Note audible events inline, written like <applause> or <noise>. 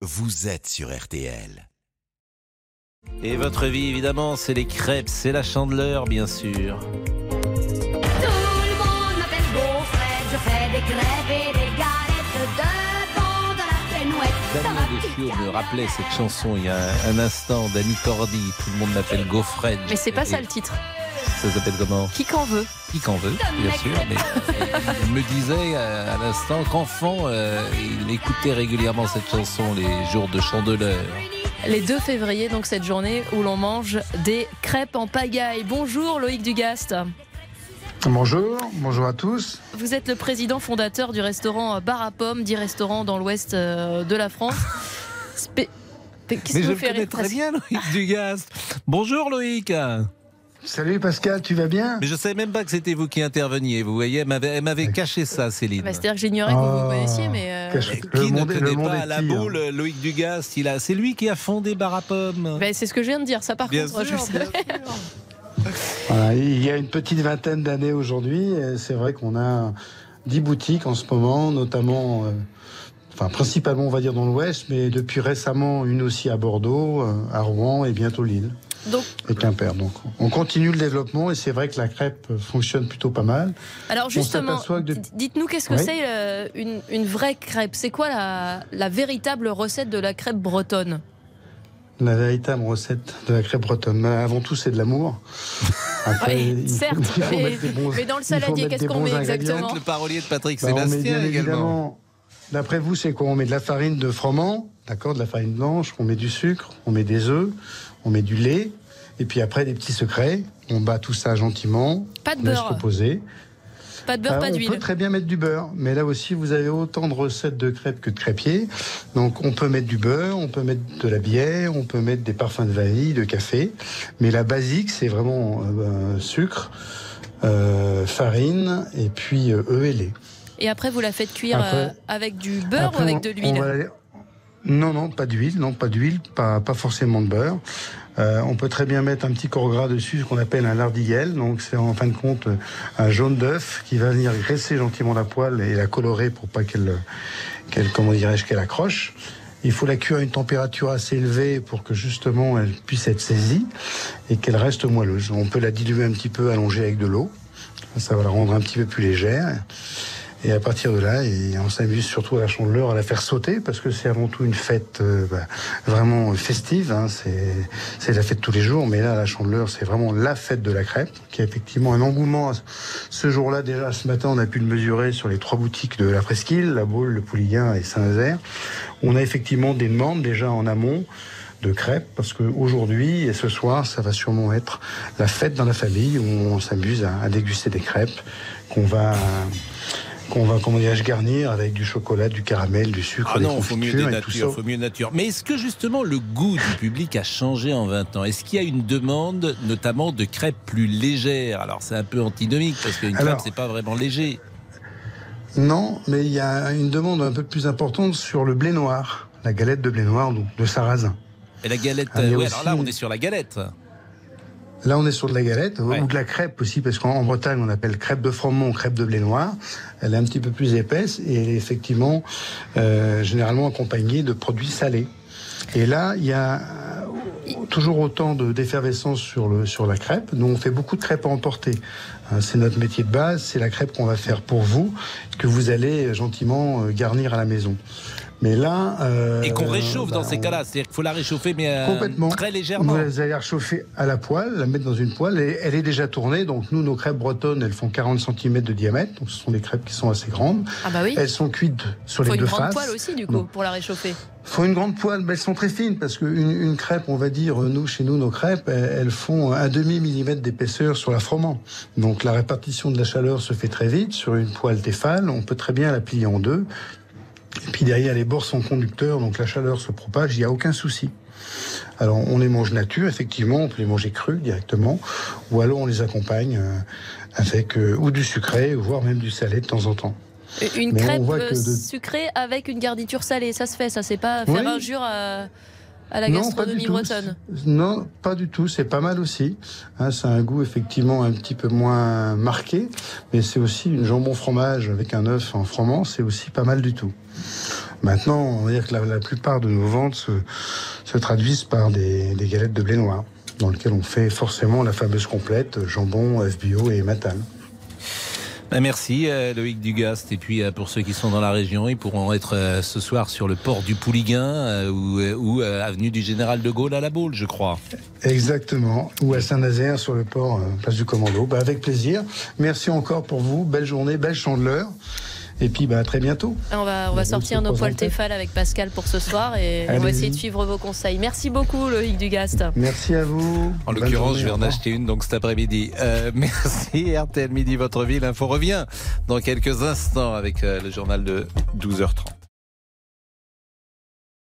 vous êtes sur RTL. Et votre vie, évidemment, c'est les crêpes, c'est la chandeleur, bien sûr. Tout le monde m'appelle Beaufred, je fais des crêpes et des galettes devant de la pénouette. Damien me rappelait cette chanson il y a un instant d'Annie Cordy. Tout le monde m'appelle Gaufred. Mais c'est pas ça le titre. Ça s'appelle comment Qui qu'en veut Qui qu'en veut, bien sûr. Mais il me disait euh, à l'instant qu'enfant, euh, il écoutait régulièrement cette chanson les jours de chandeleur. Les 2 février, donc cette journée où l'on mange des crêpes en pagaille. Bonjour Loïc Dugast. Bonjour, bonjour à tous. Vous êtes le président fondateur du restaurant Bar à Pommes, 10 restaurants dans l'ouest euh, de la France. Spé- Qu'est-ce Mais qui je vous le fait connais très bien, Loïc Dugast. Bonjour Loïc. Salut Pascal, tu vas bien? Mais je savais même pas que c'était vous qui interveniez. Vous voyez, elle m'avait, elle m'avait caché ça, Céline. Bah, C'est-à-dire que j'ignorais que vous vous Oh, connaissiez, mais. euh, cache- Mais qui ne monde connaît pas à la hein. boule Loïc Dugast il a, C'est lui qui a fondé Barapom. bah, c'est ce que je viens de dire, ça par Bien contre, je sûr, le savais. <laughs> Voilà, Il y a une petite vingtaine d'années aujourd'hui. et C'est vrai qu'on a 10 boutiques en ce moment, notamment, euh, enfin principalement on va dire dans l'ouest, mais depuis récemment une aussi à Bordeaux, euh, à Rouen et bientôt Lille Donc, et Quimper. Donc on continue le développement et c'est vrai que la crêpe fonctionne plutôt pas mal. alors justement, de- dites-nous qu'est-ce que Oui. c'est euh, une, une vraie crêpe? C'est quoi la, la véritable recette de la crêpe bretonne? La véritable recette de la crêpe bretonne. Mais avant tout, c'est de l'amour. <laughs> Après, Oui, certes, <laughs> mais- bons- mais dans le saladier, qu'est-ce qu'on met exactement? Le parolier de Patrick Bah, on met Sébastien bien également. D'après vous, c'est quoi? On met de la farine de froment, d'accord, de la farine blanche, on met du sucre, on met des œufs, on met du lait, et puis après des petits secrets. On bat tout ça gentiment, Pas de beurre, reposer. pas de beurre, Ah, pas on peut d'huile. très bien mettre du beurre, mais là aussi vous avez autant de recettes de crêpes que de crêpiers. Donc on peut mettre du beurre, on peut mettre de la bière, on peut mettre des parfums de vanille, de café. Mais la basique, c'est vraiment euh, sucre, euh, farine et puis euh, œufs et lait. Et après, vous la faites cuire Après- euh, avec du beurre Après, ou avec de l'huile Non, non, pas d'huile, non, pas d'huile, pas, pas forcément de beurre. Euh, on peut très bien mettre un petit corps gras dessus, ce qu'on appelle un lardiguel. Donc c'est en fin de compte euh, un jaune d'œuf qui va venir graisser gentiment la poêle et la colorer pour pas qu'elle, qu'elle comment dirais-je, qu'elle accroche. Il faut la cuire à une température assez élevée pour que justement elle puisse être saisie et qu'elle reste moelleuse. On peut la diluer un petit peu, allonger avec de l'eau. Ça va la rendre un petit peu plus légère. Et à partir de là, on s'amuse surtout à la chandeleur à la faire sauter parce que c'est avant tout une fête euh, bah, vraiment festive. Hein. C'est c'est la fête tous les jours, mais là, la chandeleur, c'est vraiment la fête de la crêpe qui a effectivement un engouement. Ce jour-là, déjà, ce matin, on a pu le mesurer sur les trois boutiques de la Presqu'île, la Baule, le Pouliguen et Saint-Nazaire. On a effectivement des demandes déjà en amont de crêpes parce qu'aujourd'hui et ce soir, ça va sûrement être la fête dans la famille où on s'amuse à, à déguster des crêpes qu'on va qu'on va comment dirais-je garnir avec du chocolat, du caramel, du sucre, Ah non, faut mieux des natures, faut mieux nature. Mais est-ce que justement le goût du public a changé en 20 ans? Est-ce qu'il y a une demande, notamment de crêpes plus légères? Alors c'est un peu antinomique parce qu'une crêpe c'est pas vraiment léger. Non, mais il y a une demande un peu plus importante sur le blé noir, la galette de blé noir donc de sarrasin. Et la galette, Ah, ouais, aussi- alors là on est sur la galette. Là, on est sur de la galette Ouais. ou de la crêpe aussi, parce qu'en en Bretagne, on appelle crêpe de froment, crêpe de blé noir. Elle est un petit peu plus épaisse et elle est effectivement euh, généralement accompagnée de produits salés. Et là, il y a euh, toujours autant de- d'effervescence sur, le, sur la crêpe. Nous, on fait beaucoup de crêpes à emporter. Hein, C'est notre métier de base, c'est la crêpe qu'on va faire pour vous, que vous allez euh, gentiment euh, garnir à la maison. Mais là... euh, Et qu'on réchauffe dans bah, ces cas-là. C'est-à-dire qu'il faut la réchauffer, mais euh, Complètement. très légèrement. Vous allez la réchauffer à la poêle, la mettre dans une poêle. Et elle est déjà tournée. Donc nous, nos crêpes bretonnes, elles font 40 cm de diamètre. Donc ce sont des crêpes qui sont assez grandes. Ah bah oui. Elles sont cuites sur Faut les une deux grande faces. poêle aussi, du coup, pour la réchauffer. faut une grande poêle, mais elles sont très fines parce qu'une une crêpe, on va dire, nous, chez nous, nos crêpes, elles, elles font un demi millimètre d'épaisseur sur la froment. Donc la répartition de la chaleur se fait très vite sur une poêle Tefal. On peut très bien la plier en deux. Et puis derrière, les bords sont conducteurs, donc la chaleur se propage, il n'y a aucun souci. Alors on les mange nature, effectivement, on peut les manger crus directement, ou alors on les accompagne euh, avec euh, ou du sucré, voire même du salé de temps en temps. Une Mais crêpe euh, de- sucrée avec une garniture salée, ça se fait, ça c'est pas faire Oui. injure à, à la Non, gastronomie pas du tout. bretonne. Non, pas du tout. C'est pas mal aussi. Hein, c'est un goût effectivement un petit peu moins marqué, mais c'est aussi une jambon fromage avec un œuf en froment. C'est aussi pas mal du tout. Maintenant, on va dire que la, la plupart de nos ventes se, se traduisent par des, des galettes de blé noir, dans lesquelles on fait forcément la fameuse complète jambon, œuf bio et matane. Ben, merci euh, Loïc Dugast. Et puis euh, pour ceux qui sont dans la région, ils pourront être euh, ce soir sur le port du Pouliguen euh, ou, euh, euh, avenue du Général de Gaulle à la Baule, je crois. Exactement. Ou à Saint-Nazaire sur le port, euh, place du Commando. Bah, avec plaisir. Merci encore pour vous. Belle journée, belle chandeleur. Et puis bah, à très bientôt. On va, on va Vous sortir nos poils. Tefal avec Pascal pour ce soir et on va essayer de suivre vos conseils. Merci beaucoup Loïc Dugast. Merci à vous. En l'occurrence, je vais en acheter une donc cet après-midi. Euh, <laughs> merci RTL Midi, votre ville. Info revient dans quelques instants avec euh, le journal de 12h30.